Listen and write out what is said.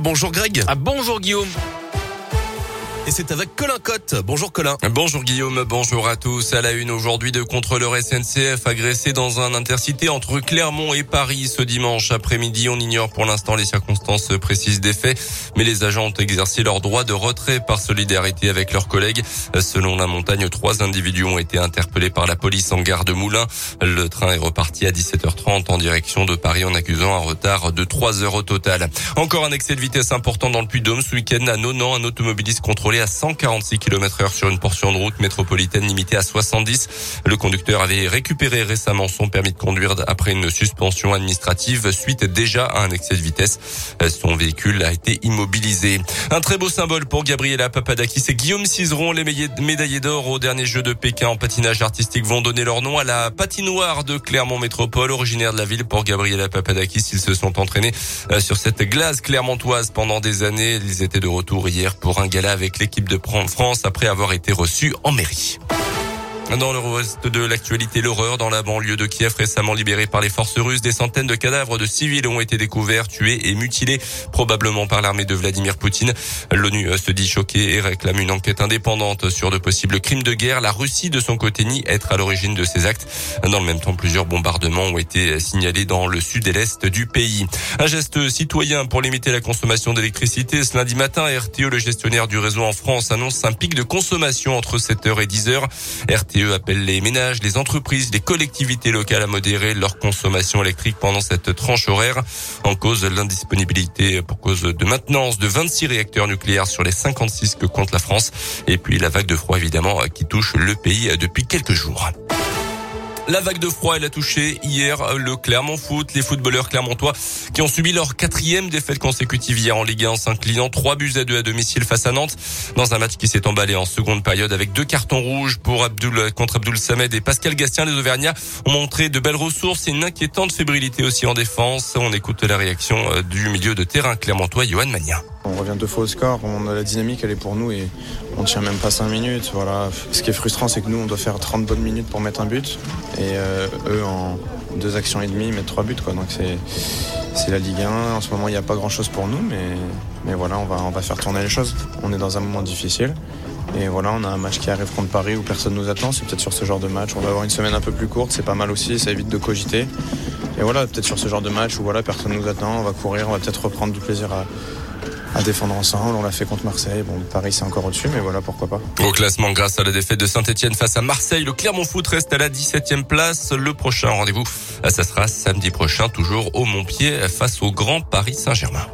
Bonjour Greg. Ah bonjour Guillaume. Et c'est avec Colin Cotte. Bonjour Colin. Bonjour Guillaume, bonjour à tous. À la une aujourd'hui de contrôleurs SNCF agressés dans un intercité entre Clermont et Paris ce dimanche après-midi. On ignore pour l'instant les circonstances précises des faits, mais les agents ont exercé leur droit de retrait par solidarité avec leurs collègues. Selon la montagne, trois individus ont été interpellés par la police en gare de Moulins. Le train est reparti à 17h30 en direction de Paris en accusant un retard de 3 heures au total. Encore un excès de vitesse important dans le Puy-Dôme ce week-end à Nonan, un automobiliste contrôlé à 146 km heure sur une portion de route métropolitaine limitée à 70. Le conducteur avait récupéré récemment son permis de conduire après une suspension administrative suite déjà à un excès de vitesse. Son véhicule a été immobilisé. Un très beau symbole pour Gabriela Papadakis et Guillaume Cizeron, les médaillés d'or au dernier jeu de Pékin en patinage artistique vont donner leur nom à la patinoire de Clermont Métropole, originaire de la ville pour Gabriela Papadakis. Ils se sont entraînés euh, sur cette glace clermontoise pendant des années. Ils étaient de retour hier pour un gala avec les de France après avoir été reçue en mairie. Dans le reste de l'actualité, l'horreur dans la banlieue de Kiev récemment libérée par les forces russes. Des centaines de cadavres de civils ont été découverts, tués et mutilés, probablement par l'armée de Vladimir Poutine. L'ONU se dit choquée et réclame une enquête indépendante sur de possibles crimes de guerre. La Russie, de son côté, nie être à l'origine de ces actes. Dans le même temps, plusieurs bombardements ont été signalés dans le sud et l'est du pays. Un geste citoyen pour limiter la consommation d'électricité. Ce lundi matin, RTE, le gestionnaire du réseau en France, annonce un pic de consommation entre 7h et 10h. RTE RTE appelle les ménages, les entreprises, les collectivités locales à modérer leur consommation électrique pendant cette tranche horaire. En cause l'indisponibilité pour cause de maintenance de 26 réacteurs nucléaires sur les 56 que compte la France. Et puis la vague de froid évidemment qui touche le pays depuis quelques jours. La vague de froid, elle a touché hier le Clermont Foot, les footballeurs clermontois qui ont subi leur quatrième défaite consécutive hier en Ligue 1 en s'inclinant 3 buts à 2 à domicile face à Nantes dans un match qui s'est emballé en seconde période avec deux cartons rouges pour Abdul, contre Abdul Samed et Pascal Gastien. Les Auvergnats ont montré de belles ressources et une inquiétante fébrilité aussi en défense. On écoute la réaction euh, du milieu de terrain clermontois, Johan Magna. On revient deux fois au score, on a la dynamique elle est pour nous et on tient même pas 5 minutes. Voilà. Ce qui est frustrant c'est que nous on doit faire 30 bonnes minutes pour mettre un but et euh, eux en deux actions et demie mettent trois buts quoi. Donc c'est la Ligue 1. En ce moment il n'y a pas grand chose pour nous mais, mais voilà on va, on va faire tourner les choses. On est dans un moment difficile. Et voilà, on a un match qui arrive contre Paris où personne nous attend. C'est peut-être sur ce genre de match. On va avoir une semaine un peu plus courte, c'est pas mal aussi, ça évite de cogiter. Et voilà, peut-être sur ce genre de match où voilà, personne nous attend, on va courir, on va peut-être reprendre du plaisir à, à défendre ensemble. On l'a fait contre Marseille. Bon, Paris, c'est encore au-dessus, mais voilà, pourquoi pas. Au classement, grâce à la défaite de Saint-Etienne face à Marseille, le Clermont Foot reste à la 17e place. Le prochain rendez-vous, ça sera samedi prochain, toujours au Montpied, face au Grand Paris Saint-Germain.